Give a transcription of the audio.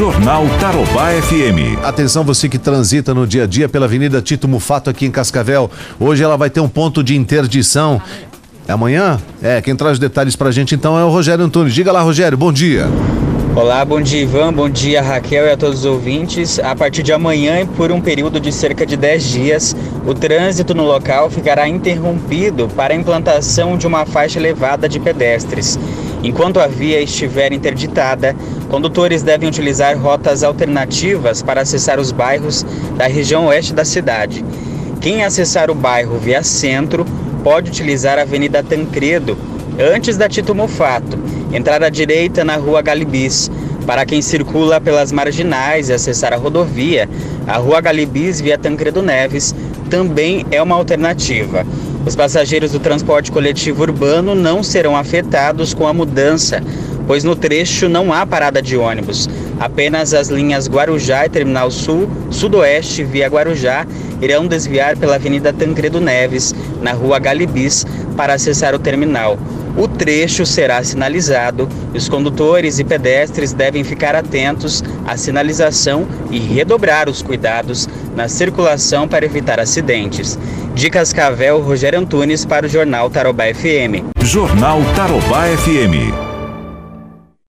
Jornal Tarobá FM. Atenção você que transita no dia a dia pela Avenida Tito Mufato aqui em Cascavel. Hoje ela vai ter um ponto de interdição. É amanhã? É, quem traz detalhes pra gente então é o Rogério Antunes. Diga lá, Rogério, bom dia. Olá, bom dia Ivan, bom dia Raquel e a todos os ouvintes. A partir de amanhã e por um período de cerca de 10 dias, o trânsito no local ficará interrompido para a implantação de uma faixa elevada de pedestres. Enquanto a via estiver interditada, condutores devem utilizar rotas alternativas para acessar os bairros da região oeste da cidade. Quem acessar o bairro via centro pode utilizar a Avenida Tancredo, antes da Tito Mofato, entrar à direita na Rua Galibis. Para quem circula pelas marginais e acessar a rodovia, a Rua Galibis via Tancredo Neves também é uma alternativa. Os passageiros do transporte coletivo urbano não serão afetados com a mudança, pois no trecho não há parada de ônibus. Apenas as linhas Guarujá e Terminal Sul, Sudoeste via Guarujá irão desviar pela Avenida Tancredo Neves, na Rua Galibis, para acessar o terminal. O trecho será sinalizado e os condutores e pedestres devem ficar atentos à sinalização e redobrar os cuidados na circulação para evitar acidentes. De Cascavel, Rogério Antunes para o Jornal Tarobá FM. Jornal Tarobá FM.